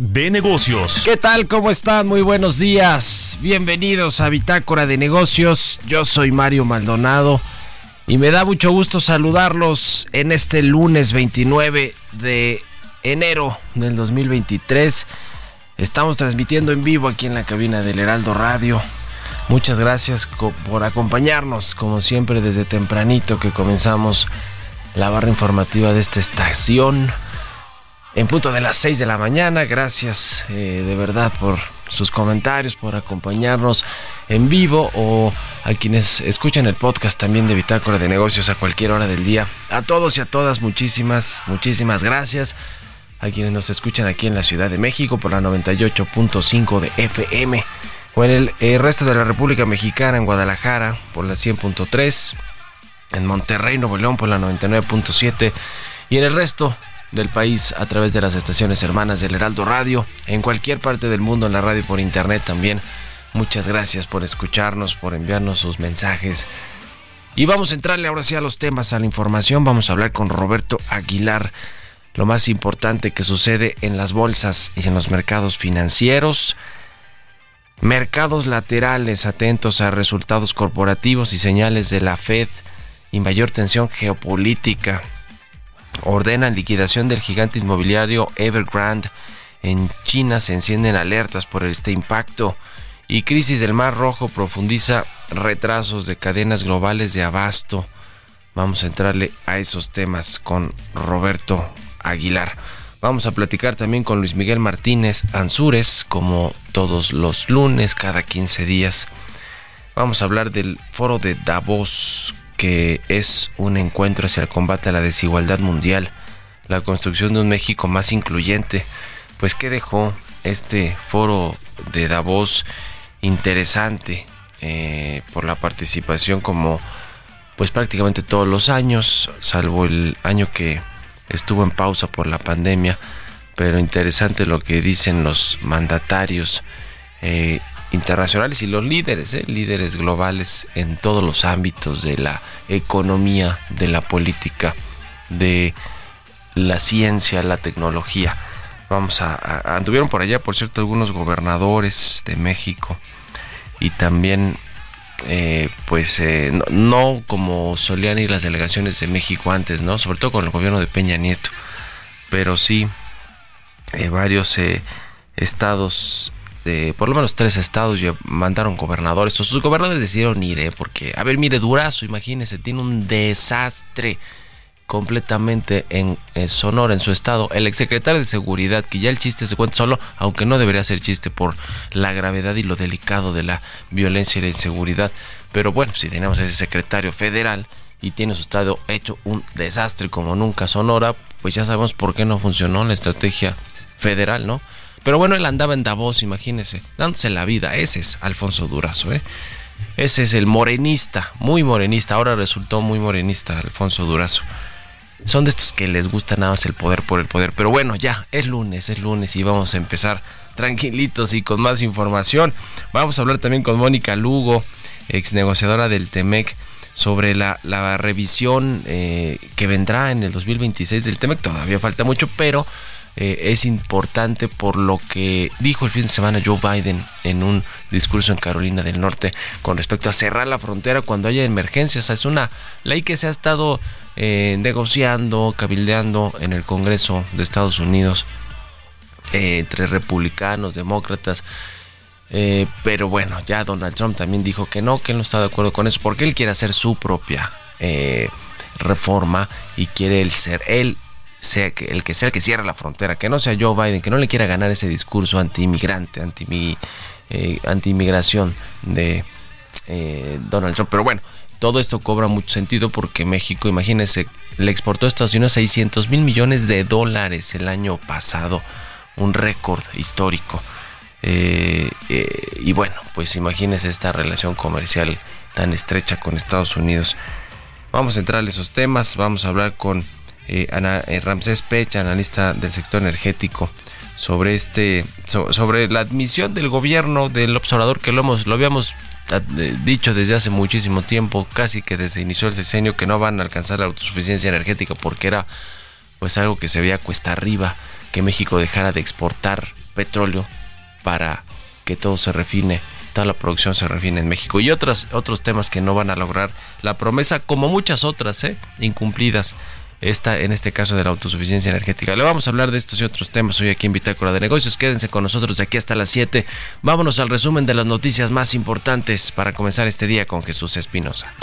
de negocios. ¿Qué tal? ¿Cómo están? Muy buenos días. Bienvenidos a Bitácora de negocios. Yo soy Mario Maldonado y me da mucho gusto saludarlos en este lunes 29 de enero del 2023. Estamos transmitiendo en vivo aquí en la cabina del Heraldo Radio. Muchas gracias por acompañarnos, como siempre, desde tempranito que comenzamos la barra informativa de esta estación en punto de las 6 de la mañana. Gracias eh, de verdad por sus comentarios, por acompañarnos en vivo o a quienes escuchan el podcast también de Bitácora de Negocios a cualquier hora del día. A todos y a todas, muchísimas, muchísimas gracias. A quienes nos escuchan aquí en la Ciudad de México por la 98.5 de FM o en el, el resto de la República Mexicana, en Guadalajara por la 100.3, en Monterrey, Nuevo León por la 99.7 y en el resto del país a través de las estaciones hermanas del Heraldo Radio, en cualquier parte del mundo en la radio por internet también. Muchas gracias por escucharnos, por enviarnos sus mensajes. Y vamos a entrarle ahora sí a los temas, a la información. Vamos a hablar con Roberto Aguilar, lo más importante que sucede en las bolsas y en los mercados financieros. Mercados laterales atentos a resultados corporativos y señales de la Fed y mayor tensión geopolítica ordenan liquidación del gigante inmobiliario Evergrande. En China se encienden alertas por este impacto y crisis del Mar Rojo profundiza retrasos de cadenas globales de abasto. Vamos a entrarle a esos temas con Roberto Aguilar. Vamos a platicar también con Luis Miguel Martínez Ansúrez, como todos los lunes, cada 15 días. Vamos a hablar del foro de Davos que es un encuentro hacia el combate a la desigualdad mundial, la construcción de un México más incluyente. Pues que dejó este foro de Davos interesante eh, por la participación como pues prácticamente todos los años, salvo el año que estuvo en pausa por la pandemia, pero interesante lo que dicen los mandatarios eh, internacionales y los líderes, ¿eh? líderes globales en todos los ámbitos de la economía, de la política, de la ciencia, la tecnología. Vamos a, anduvieron por allá, por cierto, algunos gobernadores de México y también, eh, pues, eh, no, como solían ir las delegaciones de México antes, ¿no? Sobre todo con el gobierno de Peña Nieto, pero sí varios estados de por lo menos tres estados ya mandaron gobernadores. O sus gobernadores decidieron ir, ¿eh? porque, a ver, mire, Durazo, imagínese, tiene un desastre completamente en, Sonora, en su estado. El exsecretario de Seguridad, que ya el chiste se cuenta solo, aunque no debería ser chiste por la gravedad y lo delicado de la violencia y la inseguridad. Pero bueno, si tenemos ese secretario federal y tiene su estado hecho un desastre como nunca Sonora, pues ya sabemos por qué no funcionó la estrategia federal, ¿no? Pero bueno, él andaba en Davos, imagínese, dándose la vida. Ese es Alfonso Durazo, ¿eh? Ese es el morenista, muy morenista. Ahora resultó muy morenista Alfonso Durazo. Son de estos que les gusta nada más el poder por el poder. Pero bueno, ya, es lunes, es lunes y vamos a empezar tranquilitos y con más información. Vamos a hablar también con Mónica Lugo, ex negociadora del TEMEC, sobre la, la revisión eh, que vendrá en el 2026 del TEMEC. Todavía falta mucho, pero eh, es importante por lo que dijo el fin de semana Joe Biden en un discurso en Carolina del Norte con respecto a cerrar la frontera cuando haya emergencias. Es una ley que se ha estado eh, negociando, cabildeando en el Congreso de Estados Unidos eh, entre republicanos, demócratas pero bueno, ya Donald Trump también dijo que no, que él no está de acuerdo con eso, porque él quiere hacer su propia reforma y quiere el ser él sea que el que sea el que cierre la frontera, que no sea Joe Biden, que no le quiera ganar ese discurso anti-inmigrante, anti, eh, anti-inmigración de Donald Trump. Pero bueno, todo esto cobra mucho sentido porque México, imagínense, le exportó a Estados Unidos 600 mil millones de dólares el año pasado, un récord histórico. Eh, eh, y bueno, pues imagínense esta relación comercial tan estrecha con Estados Unidos. Vamos a entrar a esos temas, vamos a hablar con eh, Ramsés Pech, analista del sector energético, sobre este, sobre la admisión del gobierno del observador que lo hemos, lo habíamos dicho desde hace muchísimo tiempo, casi que desde inició el sexenio, que no van a alcanzar la autosuficiencia energética porque era pues algo que se veía cuesta arriba, que México dejara de exportar petróleo para que todo se refine, toda la producción se refine en México y otros, otros temas que no van a lograr la promesa, como muchas otras, ¿eh? incumplidas. Esta, en este caso de la autosuficiencia energética. Le vamos a hablar de estos y otros temas hoy aquí en Bitácora de Negocios. Quédense con nosotros de aquí hasta las 7. Vámonos al resumen de las noticias más importantes para comenzar este día con Jesús Espinosa.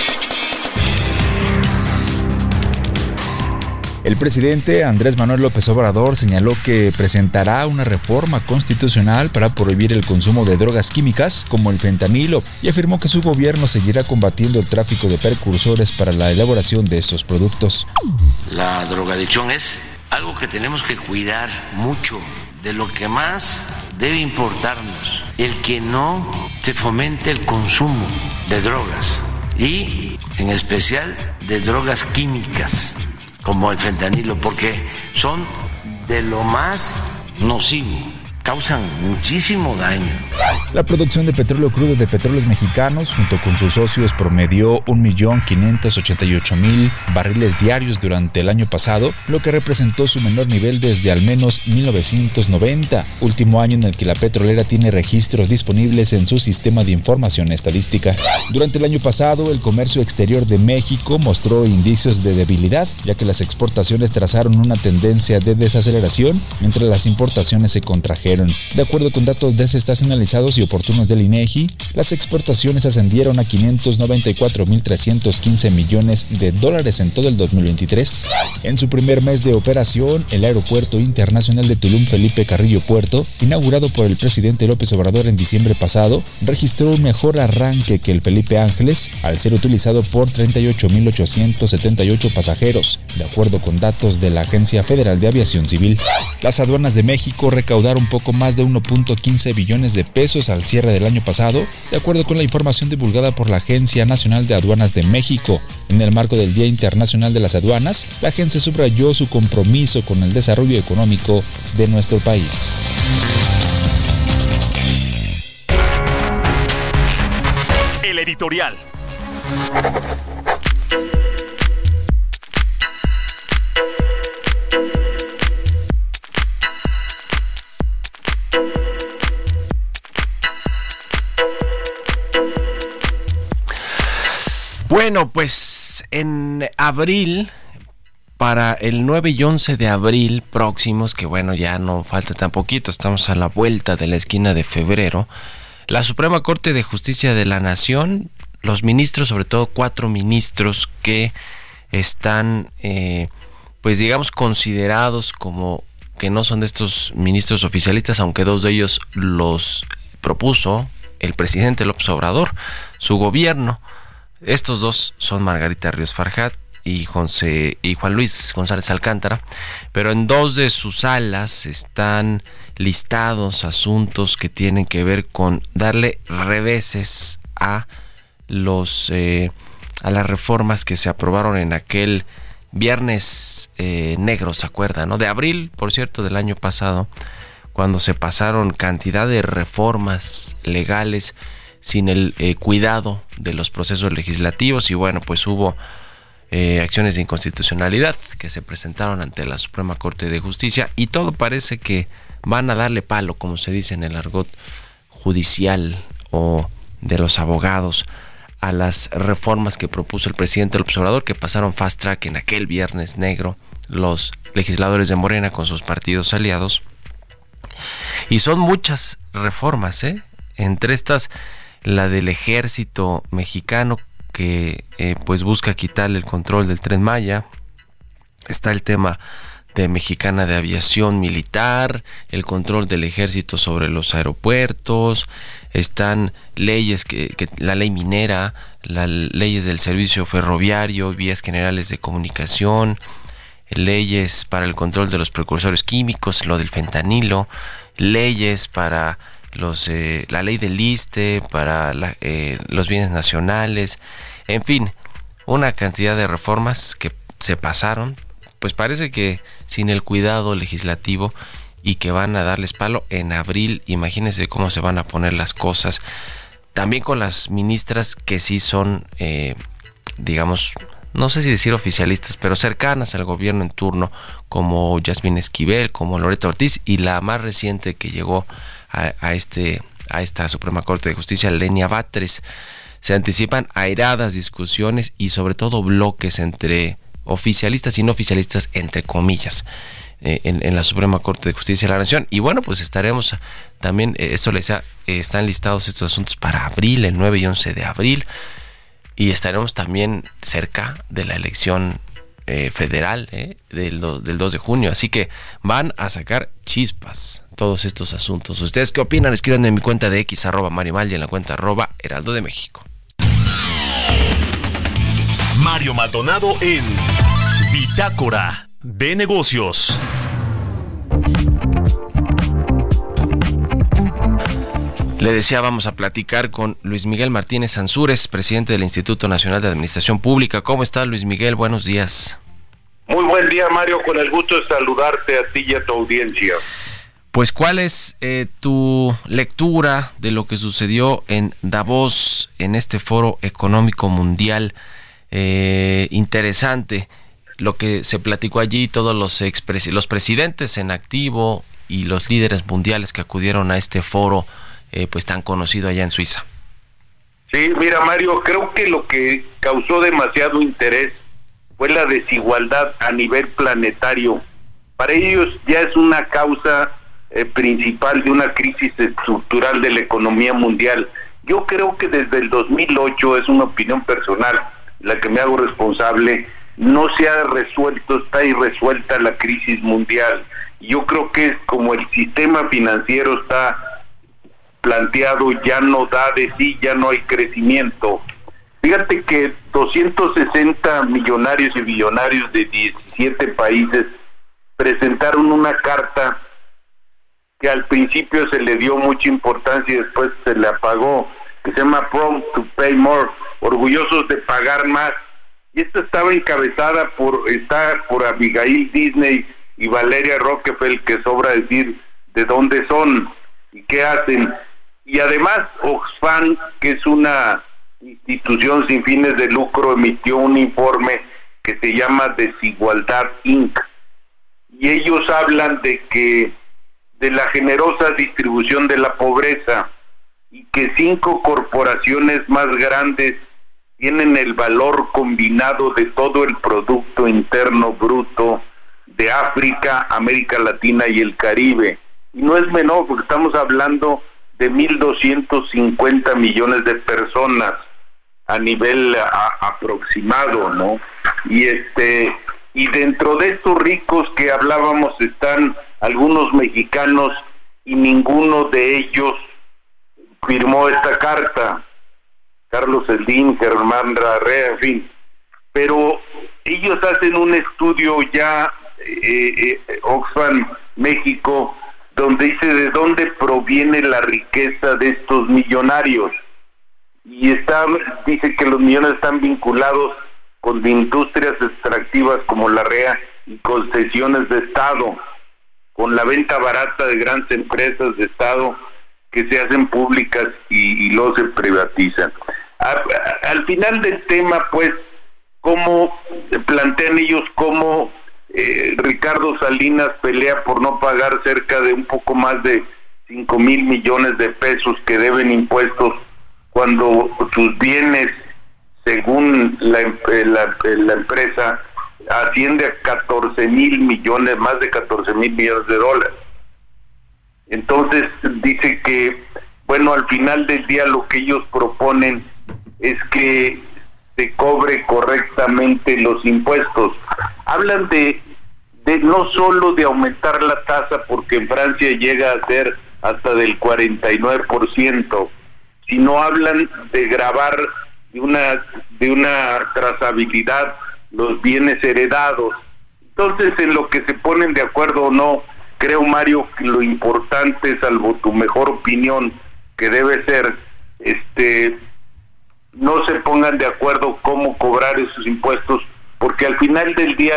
El presidente Andrés Manuel López Obrador señaló que presentará una reforma constitucional para prohibir el consumo de drogas químicas como el fentanilo y afirmó que su gobierno seguirá combatiendo el tráfico de precursores para la elaboración de estos productos. La drogadicción es algo que tenemos que cuidar mucho, de lo que más debe importarnos, el que no se fomente el consumo de drogas y en especial de drogas químicas como el fentanilo, porque son de lo más nocivo causan muchísimo daño. La producción de petróleo crudo de petróleos mexicanos, junto con sus socios, promedió 1.588.000 barriles diarios durante el año pasado, lo que representó su menor nivel desde al menos 1990, último año en el que la petrolera tiene registros disponibles en su sistema de información estadística. Durante el año pasado, el comercio exterior de México mostró indicios de debilidad, ya que las exportaciones trazaron una tendencia de desaceleración, mientras las importaciones se contrajeron de acuerdo con datos desestacionalizados y oportunos del INEGI, las exportaciones ascendieron a 594.315 millones de dólares en todo el 2023. En su primer mes de operación, el Aeropuerto Internacional de Tulum Felipe Carrillo Puerto, inaugurado por el presidente López Obrador en diciembre pasado, registró un mejor arranque que el Felipe Ángeles, al ser utilizado por 38.878 pasajeros, de acuerdo con datos de la Agencia Federal de Aviación Civil. Las aduanas de México recaudaron poco más de 1.15 billones de pesos al cierre del año pasado, de acuerdo con la información divulgada por la Agencia Nacional de Aduanas de México. En el marco del Día Internacional de las Aduanas, la agencia subrayó su compromiso con el desarrollo económico de nuestro país. El editorial. Bueno, pues en abril, para el 9 y 11 de abril próximos, que bueno, ya no falta tan poquito, estamos a la vuelta de la esquina de febrero, la Suprema Corte de Justicia de la Nación, los ministros, sobre todo cuatro ministros que están, eh, pues digamos, considerados como que no son de estos ministros oficialistas, aunque dos de ellos los propuso el presidente López Obrador, su gobierno. Estos dos son Margarita Ríos Farjat y, Juan Luis González Alcántara, pero en dos de sus salas están listados asuntos que tienen que ver con darle reveses a los eh, a las reformas que se aprobaron en aquel viernes eh, negro, ¿se acuerdan? ¿no? De abril, por cierto, del año pasado, cuando se pasaron cantidad de reformas legales sin el eh, cuidado de los procesos legislativos y bueno, pues hubo eh, acciones de inconstitucionalidad que se presentaron ante la Suprema Corte de Justicia y todo parece que van a darle palo, como se dice en el argot judicial o de los abogados a las reformas que propuso el presidente del observador que pasaron fast track en aquel viernes negro los legisladores de Morena con sus partidos aliados y son muchas reformas, ¿eh? entre estas la del ejército mexicano que eh, pues busca quitarle el control del tren Maya. Está el tema de Mexicana de Aviación Militar, el control del ejército sobre los aeropuertos, están leyes que, que la ley minera, las leyes del servicio ferroviario, vías generales de comunicación, leyes para el control de los precursores químicos, lo del fentanilo, leyes para los, eh, la ley del liste, para eh, los bienes nacionales, en fin, una cantidad de reformas que se pasaron, pues parece que sin el cuidado legislativo y que van a darles palo en abril, imagínense cómo se van a poner las cosas, también con las ministras que sí son, eh, digamos, no sé si decir oficialistas, pero cercanas al gobierno en turno, como Yasmín Esquivel, como Loreto Ortiz, y la más reciente que llegó a, este, a esta Suprema Corte de Justicia, Lenia Batres. Se anticipan airadas discusiones y sobre todo bloques entre oficialistas y no oficialistas, entre comillas. Eh, en, la Suprema Corte de Justicia de la Nación. Y bueno, pues estaremos también, eh, eso les ha, están listados estos asuntos para abril, el 9 y 11 de abril y estaremos también cerca de la elección eh, federal eh, del, del 2 de junio. Así que van a sacar chispas todos estos asuntos. ¿Ustedes qué opinan? Escriban en mi cuenta de X arroba Marimal y en la cuenta arroba Heraldo de México. Mario Maldonado en Bitácora de Negocios. Le decía, vamos a platicar con Luis Miguel Martínez Ansúrez, presidente del Instituto Nacional de Administración Pública. ¿Cómo está Luis Miguel? Buenos días. Muy buen día, Mario. Con el gusto de saludarte a ti y a tu audiencia. Pues, ¿cuál es eh, tu lectura de lo que sucedió en Davos, en este foro económico mundial eh, interesante? Lo que se platicó allí, todos los, los presidentes en activo y los líderes mundiales que acudieron a este foro eh, pues tan conocido allá en Suiza. Sí, mira Mario, creo que lo que causó demasiado interés fue la desigualdad a nivel planetario. Para ellos ya es una causa eh, principal de una crisis estructural de la economía mundial. Yo creo que desde el 2008, es una opinión personal, la que me hago responsable, no se ha resuelto, está irresuelta la crisis mundial. Yo creo que es como el sistema financiero está planteado ya no da de sí, ya no hay crecimiento. Fíjate que 260 millonarios y billonarios de 17 países presentaron una carta que al principio se le dio mucha importancia y después se le apagó, que se llama Prompt to Pay More, orgullosos de pagar más. Y esta estaba encabezada por, está por Abigail Disney y Valeria Rockefeller, que sobra decir de dónde son y qué hacen. Y además Oxfam, que es una institución sin fines de lucro, emitió un informe que se llama Desigualdad Inc. Y ellos hablan de que de la generosa distribución de la pobreza y que cinco corporaciones más grandes tienen el valor combinado de todo el Producto Interno Bruto de África, América Latina y el Caribe. Y no es menor porque estamos hablando de 1.250 millones de personas a nivel aproximado, ¿no? Y este y dentro de estos ricos que hablábamos están algunos mexicanos y ninguno de ellos firmó esta carta. Carlos Eldín, Germán Rarrea, en fin. Pero ellos hacen un estudio ya, eh, eh, Oxfam México, donde dice de dónde proviene la riqueza de estos millonarios. Y está, dice que los millones están vinculados con industrias extractivas como la REA y concesiones de Estado, con la venta barata de grandes empresas de Estado que se hacen públicas y, y se privatizan. al final del tema, pues, cómo plantean ellos cómo eh, Ricardo Salinas pelea por no pagar cerca de un poco más de 5 mil millones de pesos que deben impuestos cuando sus bienes, según la, eh, eh, empresa, asciende a 14 mil millones, más de 14 mil millones de dólares. Entonces dice que bueno, al final del día lo que ellos proponen es que se cobre correctamente los impuestos. Hablan de, de no solo de aumentar la tasa, porque en Francia llega a ser hasta del 49%, sino hablan de grabar de una, de una trazabilidad los bienes heredados. Entonces, en lo que se ponen de acuerdo o no, creo, Mario, que lo importante, salvo tu mejor opinión, que debe ser, este, no se pongan de acuerdo cómo cobrar esos impuestos, porque al final del día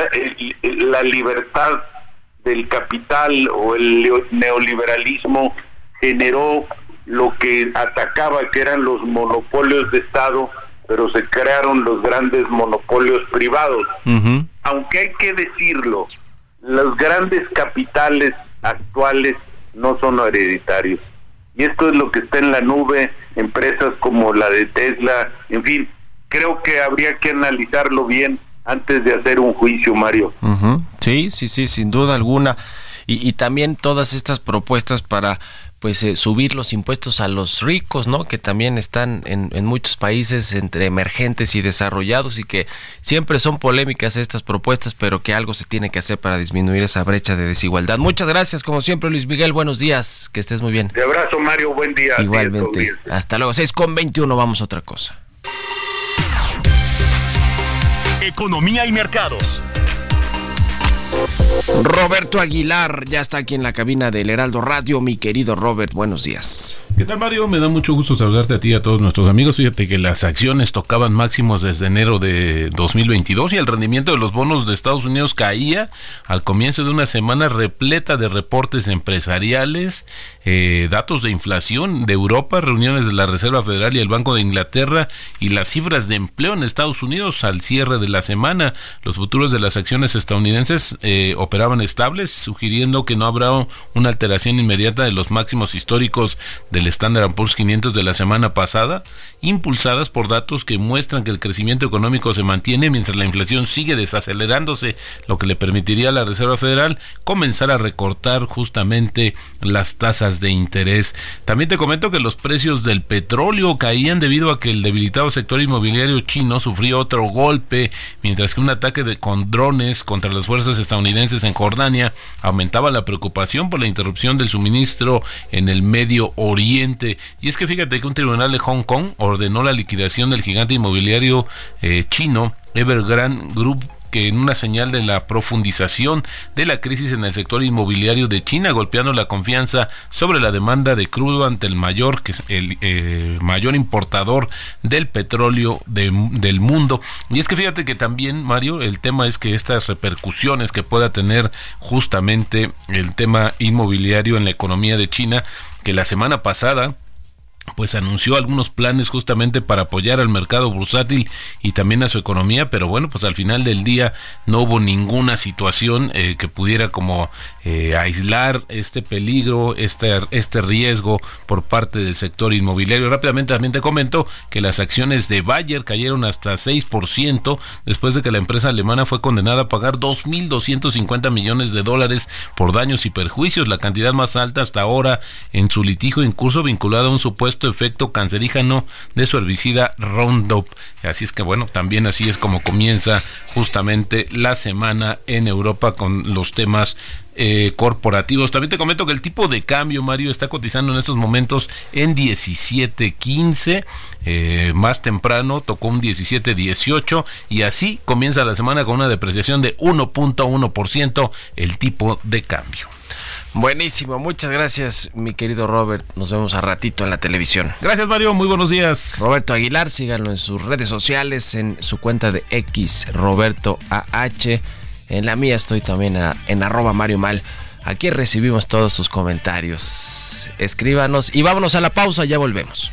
la libertad del capital o el neoliberalismo generó lo que atacaba, que eran los monopolios de Estado, pero se crearon los grandes monopolios privados. Aunque hay que decirlo, los grandes capitales actuales no son hereditarios. Y esto es lo que está en la nube, empresas como la de Tesla, en fin, creo que habría que analizarlo bien antes de hacer un juicio, Mario. Sí, sí, sí, sin duda alguna. Y, y también todas estas propuestas para pues eh, subir los impuestos a los ricos, ¿no? Que también están en, en, muchos países entre emergentes y desarrollados y que siempre son polémicas estas propuestas, pero que algo se tiene que hacer para disminuir esa brecha de desigualdad. Muchas gracias, como siempre, Luis Miguel. Buenos días, que estés muy bien. Te abrazo, Mario. Buen día. Igualmente. Hasta luego. 6 con 21, vamos a otra cosa. Economía y mercados. Roberto Aguilar ya está aquí en la cabina del Heraldo Radio. Mi querido Robert, buenos días. ¿Qué tal Mario? Me da mucho gusto saludarte a ti y a todos nuestros amigos. Fíjate que las acciones tocaban máximos desde enero de 2022 y el rendimiento de los bonos de Estados Unidos caía al comienzo de una semana repleta de reportes empresariales, eh, datos de inflación de Europa, reuniones de la Reserva Federal y el Banco de Inglaterra y las cifras de empleo en Estados Unidos al cierre de la semana. Los futuros de las acciones estadounidenses eh, operaban estables, sugiriendo que no habrá una alteración inmediata de los máximos históricos del Standard Poor's 500 de la semana pasada, impulsadas por datos que muestran que el crecimiento económico se mantiene mientras la inflación sigue desacelerándose, lo que le permitiría a la Reserva Federal comenzar a recortar justamente las tasas de interés. También te comento que los precios del petróleo caían debido a que el debilitado sector inmobiliario chino sufrió otro golpe, mientras que un ataque de, con drones contra las fuerzas estadounidenses en Jordania aumentaba la preocupación por la interrupción del suministro en el Medio Oriente. Y es que fíjate que un tribunal de Hong Kong ordenó la liquidación del gigante inmobiliario eh, chino Evergrande Group que en una señal de la profundización de la crisis en el sector inmobiliario de China, golpeando la confianza sobre la demanda de crudo ante el mayor, que es el eh, mayor importador del petróleo del mundo. Y es que fíjate que también, Mario, el tema es que estas repercusiones que pueda tener justamente el tema inmobiliario en la economía de China, que la semana pasada pues anunció algunos planes justamente para apoyar al mercado bursátil y también a su economía, pero bueno, pues al final del día no hubo ninguna situación eh, que pudiera como eh, aislar este peligro, este, este riesgo por parte del sector inmobiliario. Rápidamente también te comento que las acciones de Bayer cayeron hasta 6% después de que la empresa alemana fue condenada a pagar 2.250 millones de dólares por daños y perjuicios, la cantidad más alta hasta ahora en su litigio en curso vinculado a un supuesto efecto cancerígeno de su herbicida Roundup. Así es que bueno, también así es como comienza justamente la semana en Europa con los temas eh, corporativos. También te comento que el tipo de cambio, Mario, está cotizando en estos momentos en 17.15. Eh, más temprano tocó un 17.18 y así comienza la semana con una depreciación de 1.1% el tipo de cambio. Buenísimo, muchas gracias mi querido Robert. Nos vemos a ratito en la televisión. Gracias Mario, muy buenos días. Roberto Aguilar, síganlo en sus redes sociales, en su cuenta de X, Roberto AH. En la mía estoy también en arroba Mario Mal. Aquí recibimos todos sus comentarios. Escríbanos y vámonos a la pausa, ya volvemos.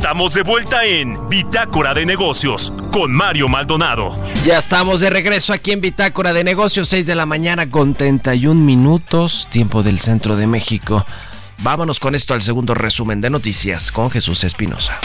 Estamos de vuelta en Bitácora de Negocios con Mario Maldonado. Ya estamos de regreso aquí en Bitácora de Negocios, 6 de la mañana con 31 minutos, tiempo del centro de México. Vámonos con esto al segundo resumen de noticias con Jesús Espinosa.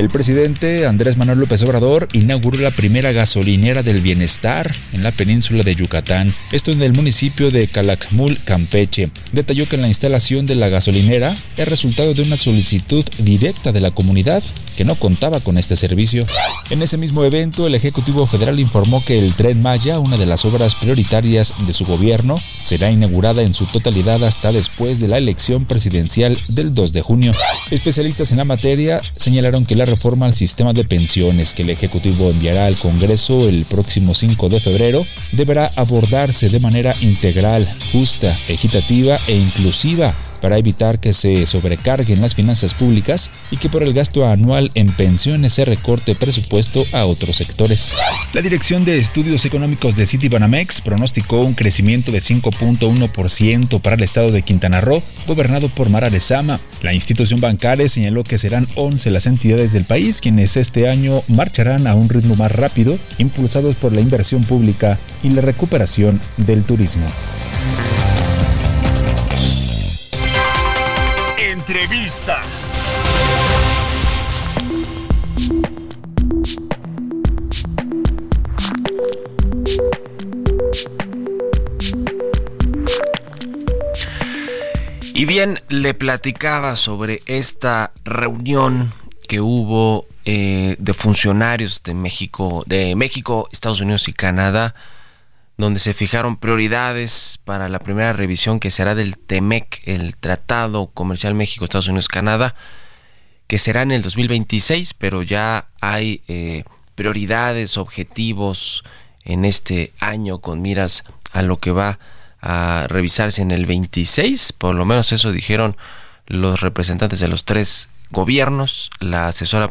El presidente Andrés Manuel López Obrador inauguró la primera gasolinera del bienestar en la península de Yucatán, esto en el municipio de Calakmul, Campeche. Detalló que la instalación de la gasolinera es resultado de una solicitud directa de la comunidad que no contaba con este servicio. En ese mismo evento, el Ejecutivo Federal informó que el Tren Maya, una de las obras prioritarias de su gobierno, será inaugurada en su totalidad hasta después de la elección presidencial del 2 de junio. Especialistas en la materia señalaron que la reforma al sistema de pensiones que el Ejecutivo enviará al Congreso el próximo 5 de febrero deberá abordarse de manera integral, justa, equitativa e inclusiva para evitar que se sobrecarguen las finanzas públicas y que por el gasto anual en pensiones se recorte presupuesto a otros sectores. La Dirección de Estudios Económicos de Citibanamex pronosticó un crecimiento de 5.1% para el estado de Quintana Roo, gobernado por Mara Lezama. La institución bancaria señaló que serán 11 las entidades del país quienes este año marcharán a un ritmo más rápido, impulsados por la inversión pública y la recuperación del turismo. Entrevista. Y bien, le platicaba sobre esta reunión que hubo eh, de funcionarios de México, de México, Estados Unidos y Canadá, donde se fijaron prioridades para la primera revisión que será del TEMEC, el Tratado Comercial México-Estados Unidos-Canadá, que será en el 2026, pero ya hay eh, prioridades, objetivos en este año con miras a lo que va a revisarse en el 26, por lo menos eso dijeron los representantes de los tres gobiernos, la asesora.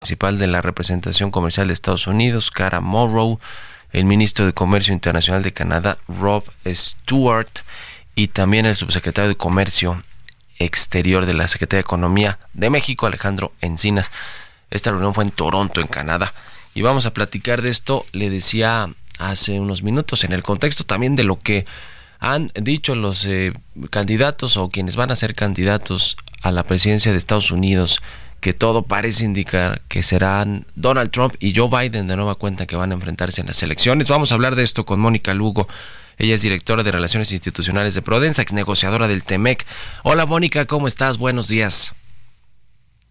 Principal de la representación comercial de Estados Unidos, Cara Morrow, el ministro de Comercio Internacional de Canadá, Rob Stewart, y también el subsecretario de Comercio Exterior de la Secretaría de Economía de México, Alejandro Encinas. Esta reunión fue en Toronto, en Canadá. Y vamos a platicar de esto, le decía hace unos minutos, en el contexto también de lo que han dicho los eh, candidatos o quienes van a ser candidatos a la presidencia de Estados Unidos, que todo parece indicar que serán Donald Trump y Joe Biden de nueva cuenta que van a enfrentarse en las elecciones. Vamos a hablar de esto con Mónica Lugo. Ella es directora de Relaciones Institucionales de Prodensa, ex negociadora del TEMEC. Hola Mónica, ¿cómo estás? Buenos días.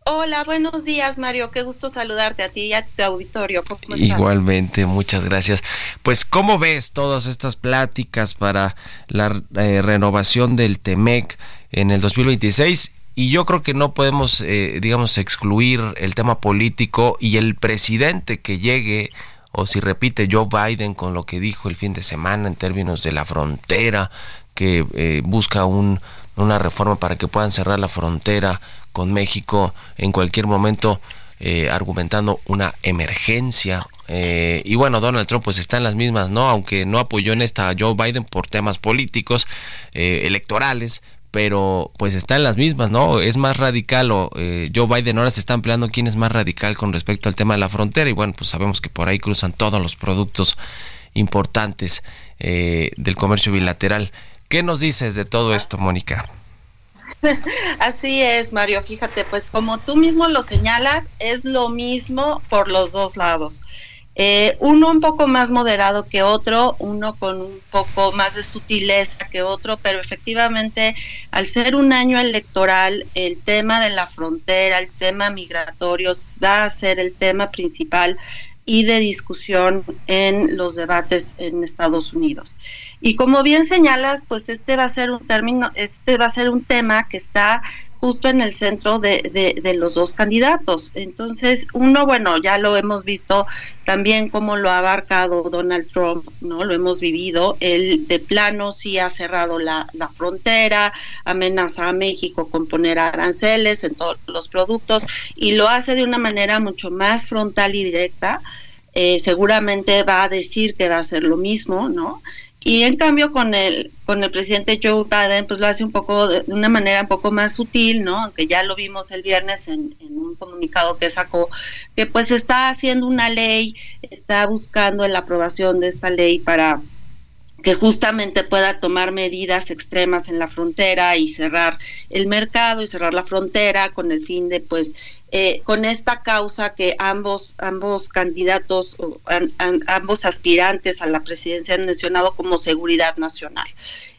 Hola, buenos días Mario, qué gusto saludarte a ti y a tu auditorio. Igualmente, muchas gracias. Pues, ¿cómo ves todas estas pláticas para la eh, renovación del TEMEC en el 2026? Y yo creo que no podemos, eh, digamos, excluir el tema político y el presidente que llegue, o si repite Joe Biden con lo que dijo el fin de semana en términos de la frontera, que eh, busca un, una reforma para que puedan cerrar la frontera con México en cualquier momento, eh, argumentando una emergencia. Eh, y bueno, Donald Trump pues está en las mismas, ¿no? Aunque no apoyó en esta a Joe Biden por temas políticos, electorales, pero pues está en las mismas, ¿no? Es más radical o eh, Joe Biden ahora se está empleando quién es más radical con respecto al tema de la frontera y bueno, pues sabemos que por ahí cruzan todos los productos importantes eh, del comercio bilateral. ¿Qué nos dices de todo esto, Mónica? Así es, Mario. Fíjate, pues como tú mismo lo señalas, es lo mismo por los dos lados. Eh, uno un poco más moderado que otro, uno con un poco más de sutileza que otro, pero efectivamente al ser un año electoral, el tema de la frontera, el tema migratorio va a ser el tema principal y de discusión en los debates en Estados Unidos. Y como bien señalas, pues este va a ser un término, este va a ser un tema que está justo en el centro de, de, los dos candidatos. Entonces, uno, bueno, ya lo hemos visto también cómo lo ha abarcado Donald Trump, ¿no? Lo hemos vivido. Él de plano sí ha cerrado la, la frontera, amenaza a México con poner aranceles en todos los productos y lo hace de una manera mucho más frontal y directa. Eh, seguramente va a decir que va a hacer lo mismo, ¿no? Y en cambio con el con el presidente Joe Biden pues lo hace un poco de una manera un poco más sutil, ¿no? Aunque ya lo vimos el viernes en, en un comunicado que sacó que pues está haciendo una ley, está buscando la aprobación de esta ley para que justamente pueda tomar medidas extremas en la frontera y cerrar el mercado y cerrar la frontera con el fin de pues eh, con esta causa que ambos ambos candidatos ambos aspirantes a la presidencia han mencionado como seguridad nacional.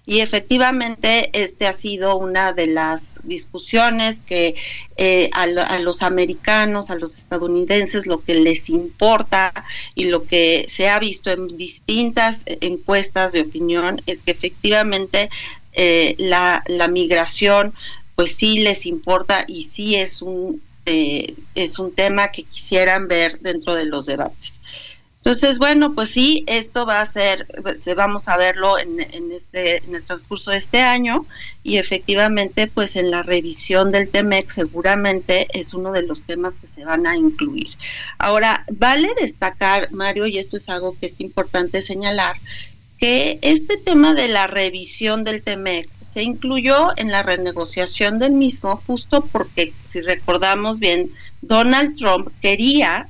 Y efectivamente este ha sido una de las discusiones que eh, a, los americanos, a los estadounidenses, lo que les importa y lo que se ha visto en distintas encuestas de opinión es que efectivamente eh, la, la migración pues sí les importa y sí es un eh, es un tema que quisieran ver dentro de los debates. Entonces, bueno, pues sí, esto va a ser, vamos a verlo en, este, en el transcurso de este año y efectivamente, pues en la revisión del TEMEC seguramente es uno de los temas que se van a incluir. Ahora, vale destacar, Mario, y esto es algo que es importante señalar, que este tema de la revisión del TEMEC se incluyó en la renegociación del mismo justo porque, si recordamos bien, Donald Trump quería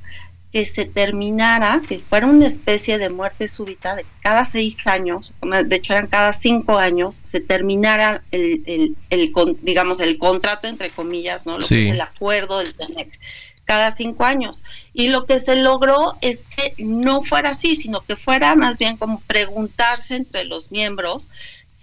que se terminara, que fuera una especie de muerte súbita de cada seis años, de hecho eran cada cinco años, se terminara el, el, el digamos, el contrato, entre comillas, ¿no? Lo que es el acuerdo del TEMEC cada cinco años. Y lo que se logró es que no fuera así, sino que fuera más bien como preguntarse entre los miembros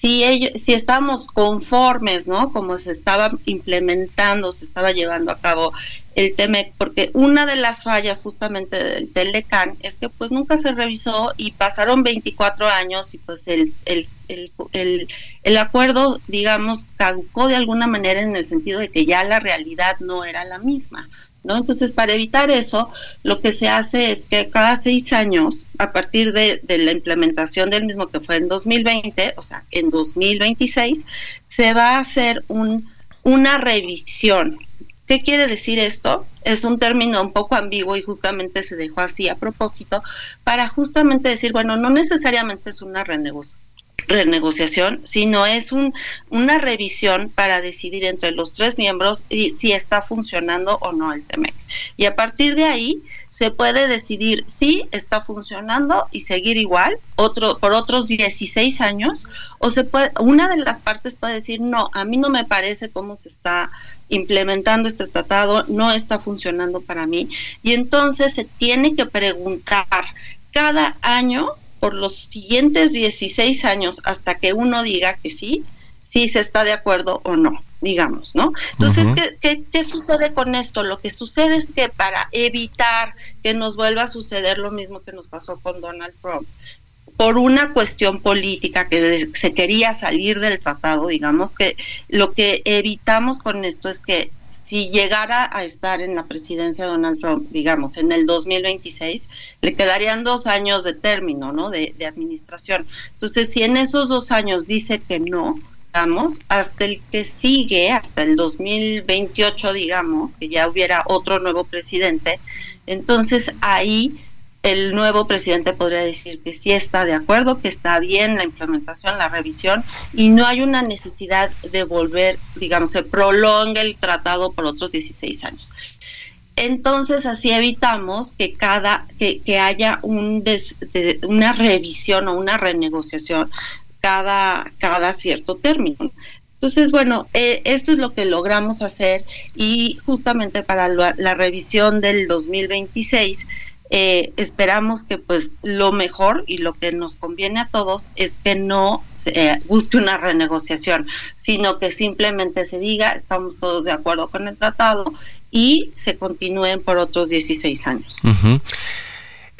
si ellos, si estamos conformes, ¿no? Como se estaba implementando, se estaba llevando a cabo el TEMEC, porque una de las fallas justamente del Telecan es que pues nunca se revisó y pasaron 24 años y pues el, el, el, el acuerdo, digamos, caducó de alguna manera en el sentido de que ya la realidad no era la misma. ¿No? Entonces, para evitar eso, lo que se hace es que cada seis años, a partir de, la implementación del mismo que fue en 2020, o sea, en 2026, se va a hacer un, una revisión. ¿Qué quiere decir esto? Es un término un poco ambiguo y justamente se dejó así a propósito para justamente decir, bueno, no necesariamente es una renegociación renegociación, sino es un, una revisión para decidir entre los tres miembros y si está funcionando o no el TEMEC. Y a partir de ahí se puede decidir si está funcionando y seguir igual otro, por otros 16 años, o se puede, una de las partes puede decir, no, a mí no me parece cómo se está implementando este tratado, no está funcionando para mí. Y entonces se tiene que preguntar cada año por los siguientes 16 años hasta que uno diga que sí, si se está de acuerdo o no, digamos, ¿no? Entonces, ¿qué, qué, sucede con esto? Lo que sucede es que para evitar que nos vuelva a suceder lo mismo que nos pasó con Donald Trump, por una cuestión política que se quería salir del tratado, digamos que lo que evitamos con esto es que si llegara a estar en la presidencia Donald Trump, digamos, en el 2026, le quedarían dos años de término, ¿no? De, administración. Entonces, si en esos dos años dice que no, digamos, hasta el que sigue, hasta el 2028, digamos, que ya hubiera otro nuevo presidente, entonces ahí el nuevo presidente podría decir que sí está de acuerdo, que está bien la implementación, la revisión, y no hay una necesidad de volver, digamos, se prolongue el tratado por otros 16 años. Entonces así evitamos que cada que, que haya un una revisión o una renegociación cada cada cierto término. Entonces, bueno, eh, esto es lo que logramos hacer y justamente para la, la revisión del 2026 eh, esperamos que pues lo mejor y lo que nos conviene a todos es que no se eh, busque una renegociación, sino que simplemente se diga estamos todos de acuerdo con el tratado y se continúen por otros 16 años.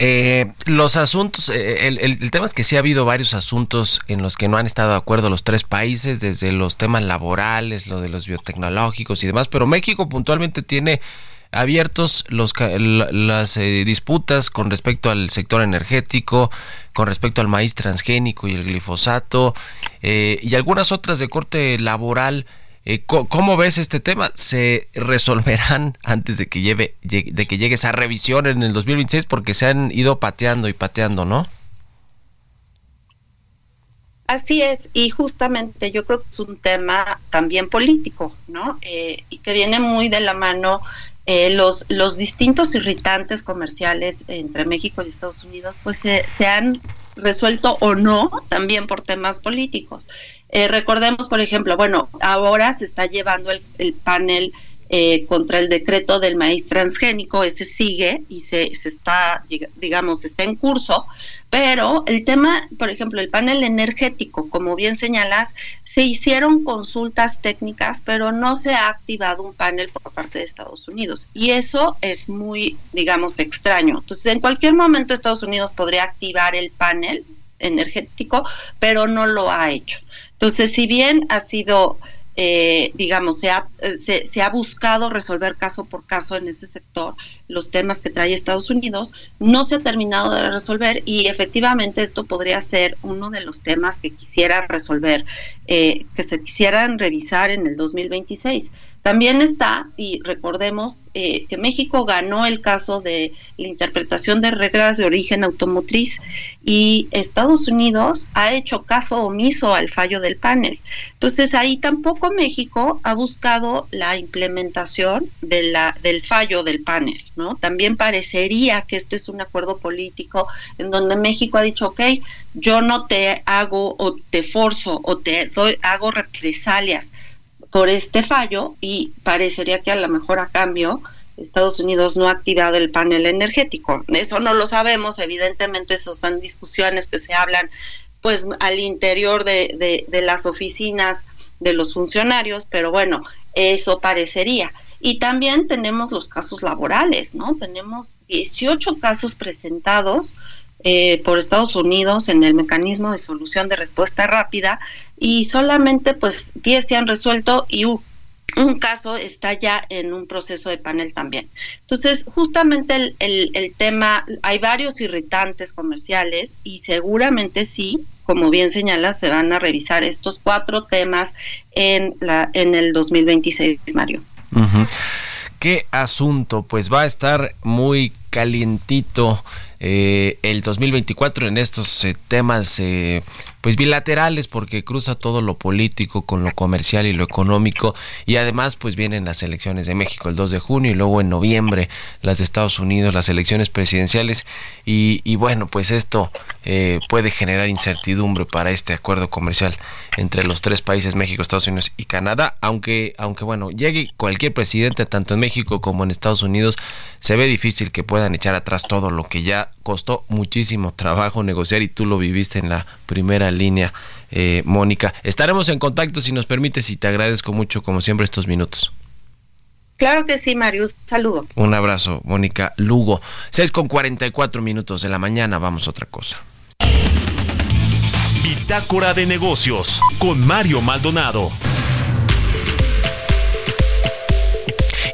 Eh, los asuntos, eh, el, tema es que sí ha habido varios asuntos en los que no han estado de acuerdo los tres países, desde los temas laborales, lo de los biotecnológicos y demás, pero México puntualmente tiene abiertos los, las eh, disputas con respecto al sector energético, con respecto al maíz transgénico y el glifosato, y algunas otras de corte laboral eh, ¿Cómo ves este tema? ¿Se resolverán antes de que, lleve, de que llegue esa revisión en el 2026? Porque se han ido pateando y pateando, ¿no? Así es, y justamente yo creo que es un tema también político, ¿no? Eh, y que viene muy de la mano eh, los, los distintos irritantes comerciales entre México y Estados Unidos, pues se, se han resuelto o no también por temas políticos. Eh, recordemos, por ejemplo, bueno, ahora se está llevando el, panel eh, contra el decreto del maíz transgénico, ese sigue y se, se, está, digamos, está en curso, pero el tema, por ejemplo, el panel energético, como bien señalas, se hicieron consultas técnicas, pero no se ha activado un panel por parte de Estados Unidos. Y eso es muy, digamos, extraño. Entonces, en cualquier momento Estados Unidos podría activar el panel energético, pero no lo ha hecho. Entonces, si bien ha sido, eh, digamos, se ha, se, se ha buscado resolver caso por caso en ese sector los temas que trae Estados Unidos, no se ha terminado de resolver y efectivamente esto podría ser uno de los temas que quisiera resolver, eh, que se quisieran revisar en el 2026. También está, y recordemos eh, que México ganó el caso de la interpretación de reglas de origen automotriz y Estados Unidos ha hecho caso omiso al fallo del panel. Entonces ahí tampoco México ha buscado la implementación del fallo del panel, ¿no? También parecería que este es un acuerdo político en donde México ha dicho, ok, yo no te hago o te forzo o te doy, hago represalias por este fallo y parecería que a lo mejor a cambio Estados Unidos no ha activado el panel energético. Eso no lo sabemos, evidentemente esas son discusiones que se hablan pues al interior de, de, las oficinas de los funcionarios, pero bueno, eso parecería. Y también tenemos los casos laborales, ¿no? Tenemos 18 casos presentados eh, por Estados Unidos en el mecanismo de solución de respuesta rápida y solamente pues 10 se han resuelto y un caso está ya en un proceso de panel también. Entonces, justamente el, el, tema, hay varios irritantes comerciales y seguramente sí, como bien señala, se van a revisar estos cuatro temas en, la, en el 2026, Mario. ¿Qué asunto? Pues va a estar muy calientito eh, el 2024 en estos eh, temas eh, pues bilaterales porque cruza todo lo político con lo comercial y lo económico y además pues vienen las elecciones de México el 2 de junio y luego en noviembre las de Estados Unidos las elecciones presidenciales y, y bueno pues esto eh, puede generar incertidumbre para este acuerdo comercial entre los tres países México Estados Unidos y Canadá aunque aunque bueno llegue cualquier presidente tanto en México como en Estados Unidos se ve difícil que puedan echar atrás todo lo que ya costó muchísimo trabajo negociar y tú lo viviste en la primera línea, eh, Mónica. Estaremos en contacto si nos permites y te agradezco mucho, como siempre, estos minutos. Claro que sí, Marius. Saludo. Un abrazo, Mónica Lugo. 6 con 44 minutos de la mañana. Vamos a otra cosa. Bitácora de negocios con Mario Maldonado.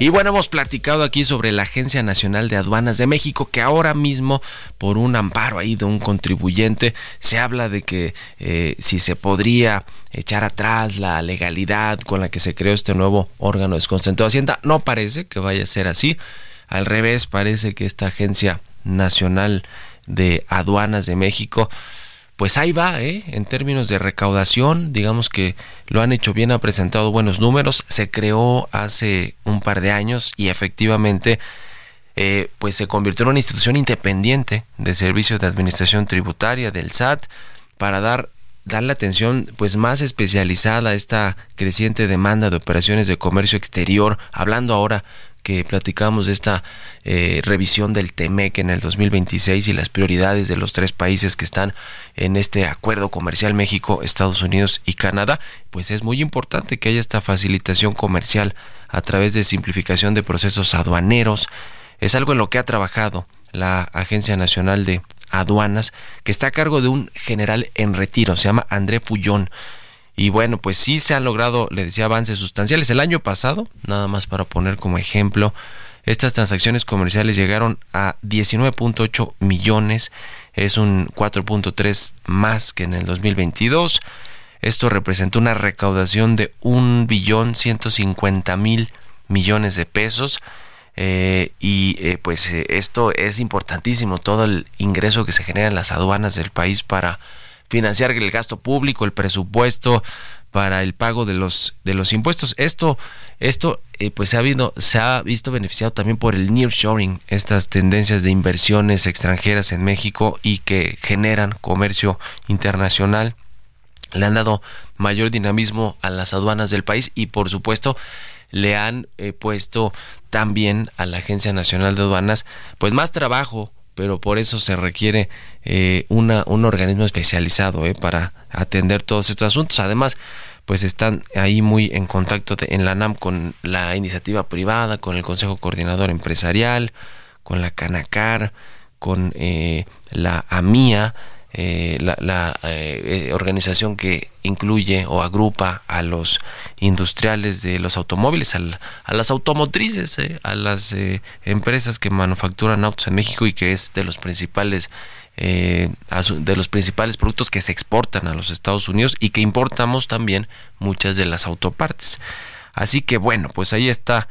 Y bueno, hemos platicado aquí sobre la Agencia Nacional de Aduanas de México, que ahora mismo, por un amparo ahí de un contribuyente, se habla de que eh, si se podría echar atrás la legalidad con la que se creó este nuevo órgano desconcentrado de Hacienda. No parece que vaya a ser así. Al revés, parece que esta Agencia Nacional de Aduanas de México pues ahí va, ¿eh? En términos de recaudación, digamos que lo han hecho bien, ha presentado buenos números, se creó hace un par de años y efectivamente eh, pues se convirtió en una institución independiente de servicios de administración tributaria del SAT para dar la atención pues más especializada a esta creciente demanda de operaciones de comercio exterior, hablando ahora que platicamos de esta eh, revisión del TEMEC en el 2026 y las prioridades de los tres países que están en este acuerdo comercial México, Estados Unidos y Canadá, pues es muy importante que haya esta facilitación comercial a través de simplificación de procesos aduaneros. Es algo en lo que ha trabajado la Agencia Nacional de Aduanas, que está a cargo de un general en retiro, se llama André Fullón. Y bueno, pues sí se han logrado, le decía, avances sustanciales. El año pasado, nada más para poner como ejemplo, estas transacciones comerciales llegaron a 19.8 millones, es un 4.3 más que en el 2022. Esto representa una recaudación de un billón 150 mil millones de pesos. Eh, y eh, pues eh, esto es importantísimo, todo el ingreso que se genera en las aduanas del país para financiar el gasto público, el presupuesto, para el pago de los de los impuestos. Esto esto pues se ha, visto, se ha visto beneficiado también por el nearshoring, estas tendencias de inversiones extranjeras en México y que generan comercio internacional le han dado mayor dinamismo a las aduanas del país y por supuesto le han eh, puesto también a la Agencia Nacional de Aduanas pues más trabajo pero por eso se requiere eh, una, un organismo especializado eh, para atender todos estos asuntos. Además pues están ahí muy en contacto en la NAM con la iniciativa privada con el Consejo Coordinador Empresarial con la Canacar con la AMIA eh, la, eh, organización que incluye o agrupa a los industriales de los automóviles, a las automotrices, eh, a las empresas que manufacturan autos en México y que es de los principales de los principales productos que se exportan a los Estados Unidos y que importamos también muchas de las autopartes. Así que bueno, pues ahí está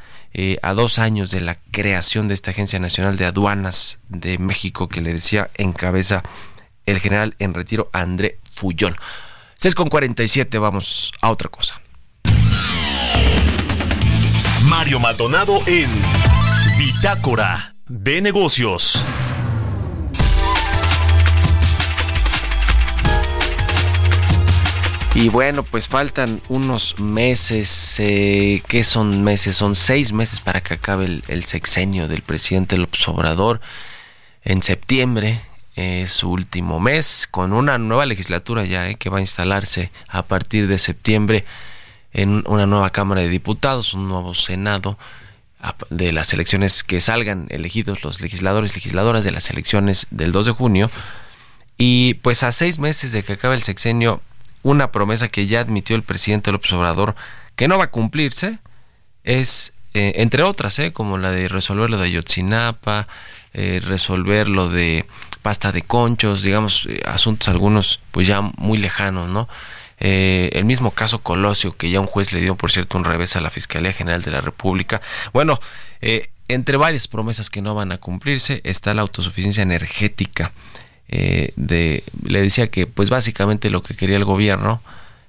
a dos años de la creación de esta Agencia Nacional de Aduanas de México que le decía encabeza el general en retiro André Fullón. 6 con 47, vamos a otra cosa. Mario Maldonado en Bitácora de Negocios. Y bueno, pues faltan unos meses, eh, ¿qué son meses? Son seis meses para que acabe el, el sexenio del presidente López Obrador. En septiembre, es su último mes con una nueva legislatura ya eh, que va a instalarse a partir de septiembre en una nueva Cámara de Diputados, un nuevo Senado de las elecciones que salgan elegidos los legisladores y legisladoras de las elecciones del 2 de junio. Y pues a seis meses de que acabe el sexenio, una promesa que ya admitió el presidente López Obrador que no va a cumplirse es, eh, entre otras, eh, como la de resolver lo de Ayotzinapa, resolver lo de pasta de conchos, digamos, eh, asuntos algunos pues ya muy lejanos, ¿no? Eh, el mismo caso Colosio, que ya un juez le dio, por cierto, un revés a la Fiscalía General de la República. Bueno, eh, entre varias promesas que no van a cumplirse está la autosuficiencia energética. de, le decía que, pues básicamente lo que quería el gobierno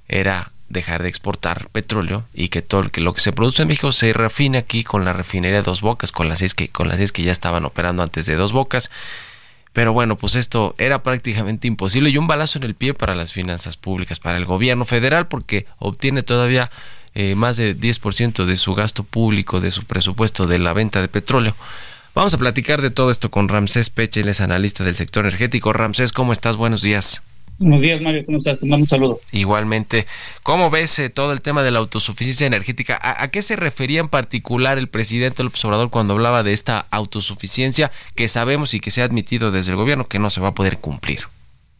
era dejar de exportar petróleo y que todo lo que se produce en México se refine aquí con la refinería de Dos Bocas, con las seis que con las seis que ya estaban operando antes de Dos Bocas pero bueno, pues esto era prácticamente imposible y un balazo en el pie para las finanzas públicas, para el gobierno federal, porque obtiene todavía eh, más de 10% de su gasto público, de su presupuesto de la venta de petróleo. Vamos a platicar de todo esto con Ramsés Peche, él es analista del sector energético. Ramsés, ¿cómo estás? Buenos días. Buenos días, Mario. ¿Cómo estás? Te mando un saludo. Igualmente. ¿Cómo ves eh, todo el tema de la autosuficiencia energética? ¿A, qué se refería en particular el presidente López Obrador cuando hablaba de esta autosuficiencia que sabemos y que se ha admitido desde el gobierno que no se va a poder cumplir?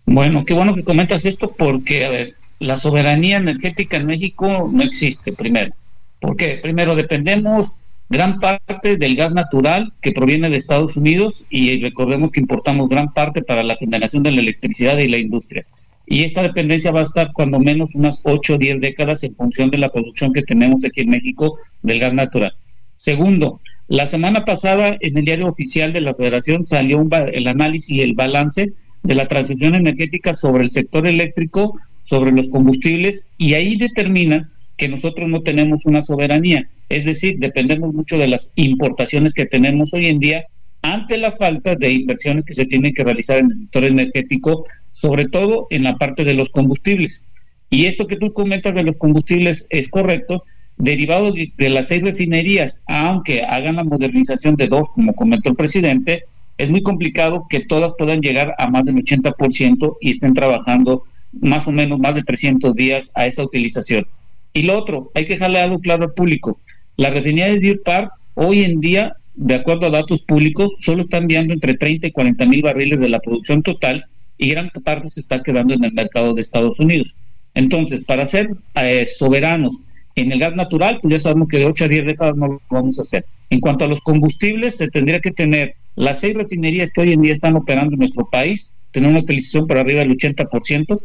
Bueno, qué bueno que comentas esto porque, a ver, la soberanía energética en México no existe, primero. ¿Por qué? Primero, dependemos gran parte del gas natural que proviene de Estados Unidos y recordemos que importamos gran parte para la generación de la electricidad y la industria. Y esta dependencia va a estar cuando menos unas 8 o 10 décadas en función de la producción que tenemos aquí en México del gas natural. Segundo, la semana pasada en el diario oficial de la Federación salió el análisis y el balance de la transición energética sobre el sector eléctrico, sobre los combustibles, y ahí determina que nosotros no tenemos una soberanía. Es decir, dependemos mucho de las importaciones que tenemos hoy en día ante la falta de inversiones que se tienen que realizar en el sector energético, sobre todo en la parte de los combustibles. Y esto que tú comentas de los combustibles es correcto, derivado de, las seis refinerías, aunque hagan la modernización de dos, como comentó el presidente, es muy complicado que todas puedan llegar a más del 80% y estén trabajando más o menos más de 300 días a esta utilización. Y lo otro, hay que dejarle algo claro al público. La refinería de Deer Park hoy en día de acuerdo a datos públicos, solo está enviando entre 30 y 40 mil barriles de la producción total y gran parte se está quedando en el mercado de Estados Unidos. Entonces, para ser eh, soberanos en el gas natural, pues ya sabemos que de 8 a 10 décadas no lo vamos a hacer. En cuanto a los combustibles, se tendría que tener las seis refinerías que hoy en día están operando en nuestro país, tener una utilización por arriba del 80%.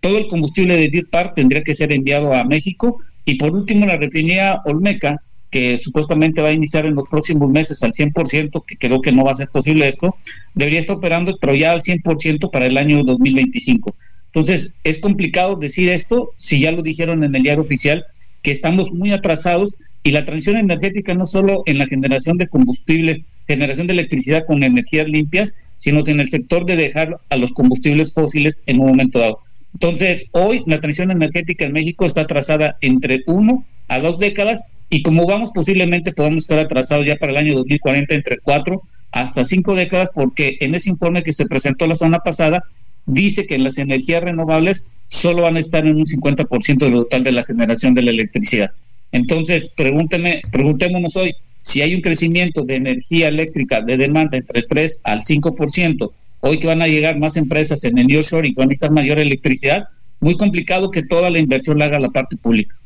Todo el combustible de Deer Park tendría que ser enviado a México. Y por último, la refinería Olmeca, que supuestamente va a iniciar en los próximos meses al 100%, que creo que no va a ser posible esto, debería estar operando, pero ya al 100% para el año 2025. Entonces, es complicado decir esto si ya lo dijeron en el diario oficial, que estamos muy atrasados y la transición energética no solo en la generación de combustible, generación de electricidad con energías limpias, sino que en el sector de dejar a los combustibles fósiles en un momento dado. Entonces, hoy la transición energética en México está atrasada entre uno a dos décadas y como vamos posiblemente podamos estar atrasados ya para el año 2040 entre cuatro hasta cinco décadas porque en ese informe que se presentó la semana pasada dice que las energías renovables solo van a estar en un 50% de lo total de la generación de la electricidad. Entonces, pregúnteme, preguntémonos hoy si hay un crecimiento de energía eléctrica de demanda entre 3 al 5%, hoy que van a llegar más empresas en el nearshore y van a necesitar mayor electricidad, muy complicado que toda la inversión la haga la parte pública.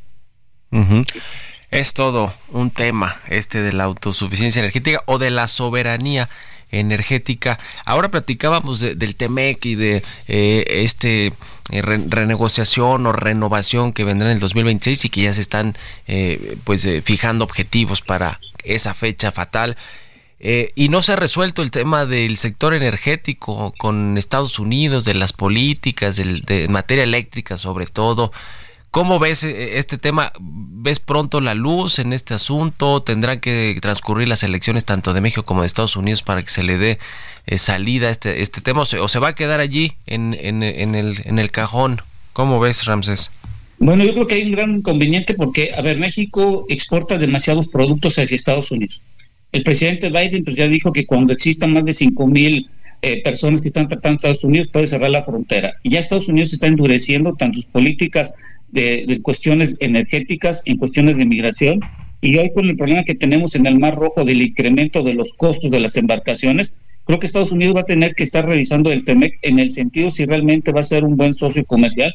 Es todo un tema este de la autosuficiencia energética o de la soberanía energética. Ahora platicábamos del TEMEC y de eh, este eh, renegociación o renovación que vendrá en el 2026 y que ya se están eh, pues fijando objetivos para esa fecha fatal. y no se ha resuelto el tema del sector energético con Estados Unidos, de las políticas, de materia eléctrica sobre todo. ¿Cómo ves eh, este tema? ¿Ves pronto la luz en este asunto? ¿Tendrán que transcurrir las elecciones tanto de México como de Estados Unidos para que se le dé eh, salida a este, este tema? ¿O se, va a quedar allí en, en, el, en el cajón? ¿Cómo ves, Ramses? Bueno, yo creo que hay un gran inconveniente porque, a ver, México exporta demasiados productos hacia Estados Unidos. El presidente Biden pues, ya dijo que cuando existan más de 5 mil eh, personas que están tratando Estados Unidos puede cerrar la frontera. Y ya Estados Unidos está endureciendo tanto sus políticas de, cuestiones energéticas, en cuestiones de migración, y hoy con el problema que tenemos en el Mar Rojo del incremento de los costos de las embarcaciones, creo que Estados Unidos va a tener que estar revisando el TEMEC en el sentido si realmente va a ser un buen socio comercial.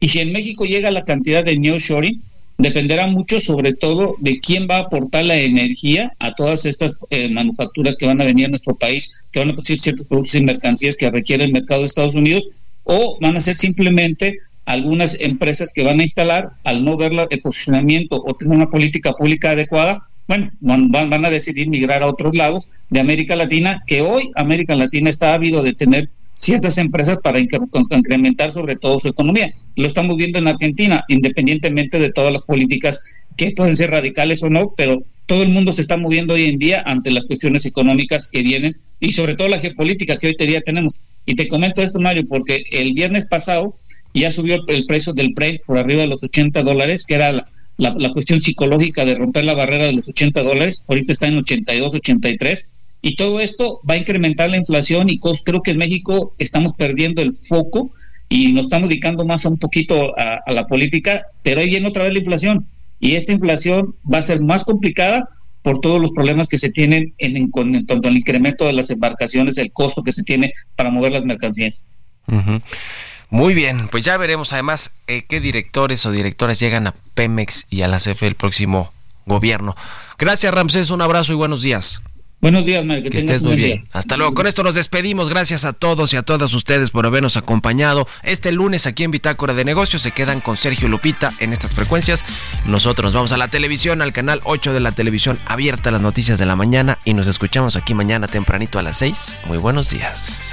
Y si en México llega la cantidad de nearshoring, dependerá mucho sobre todo de quién va a aportar la energía a todas estas eh, manufacturas que van a venir a nuestro país, que van a producir ciertos productos y mercancías que requiere el mercado de Estados Unidos, o van a ser simplemente algunas empresas que van a instalar, al no ver el posicionamiento o tener una política pública adecuada, bueno, van, van, a decidir migrar a otros lados de América Latina, que hoy América Latina está ávido de tener ciertas empresas para incrementar sobre todo su economía. Lo estamos viendo en Argentina, independientemente de todas las políticas que pueden ser radicales o no, pero todo el mundo se está moviendo hoy en día ante las cuestiones económicas que vienen y sobre todo la geopolítica que hoy día tenemos. Y te comento esto, Mario, porque el viernes pasado ya subió el precio del Brent por arriba de los 80 dólares, que era la, cuestión psicológica de romper la barrera de los 80 dólares, ahorita está en 82, 83, y todo esto va a incrementar la inflación y creo que en México estamos perdiendo el foco y nos estamos dedicando más a un poquito a, la política, pero ahí viene otra vez la inflación, y esta inflación va a ser más complicada por todos los problemas que se tienen en, en, tanto el incremento de las embarcaciones, el costo que se tiene para mover las mercancías. Muy bien, pues ya veremos además eh, qué directores o directoras llegan a Pemex y a la CFE el próximo gobierno. Gracias Ramsés, un abrazo y buenos días. Buenos días, Mario. Que, estés muy bien. Hasta luego. Con esto nos despedimos. Gracias a todos y a todas ustedes por habernos acompañado. Este lunes aquí en Bitácora de Negocios se quedan con Sergio Lupita en estas frecuencias. Nosotros nos vamos a la televisión, al canal 8 de la televisión abierta, las noticias de la mañana y nos escuchamos aquí mañana tempranito a las 6. Muy buenos días.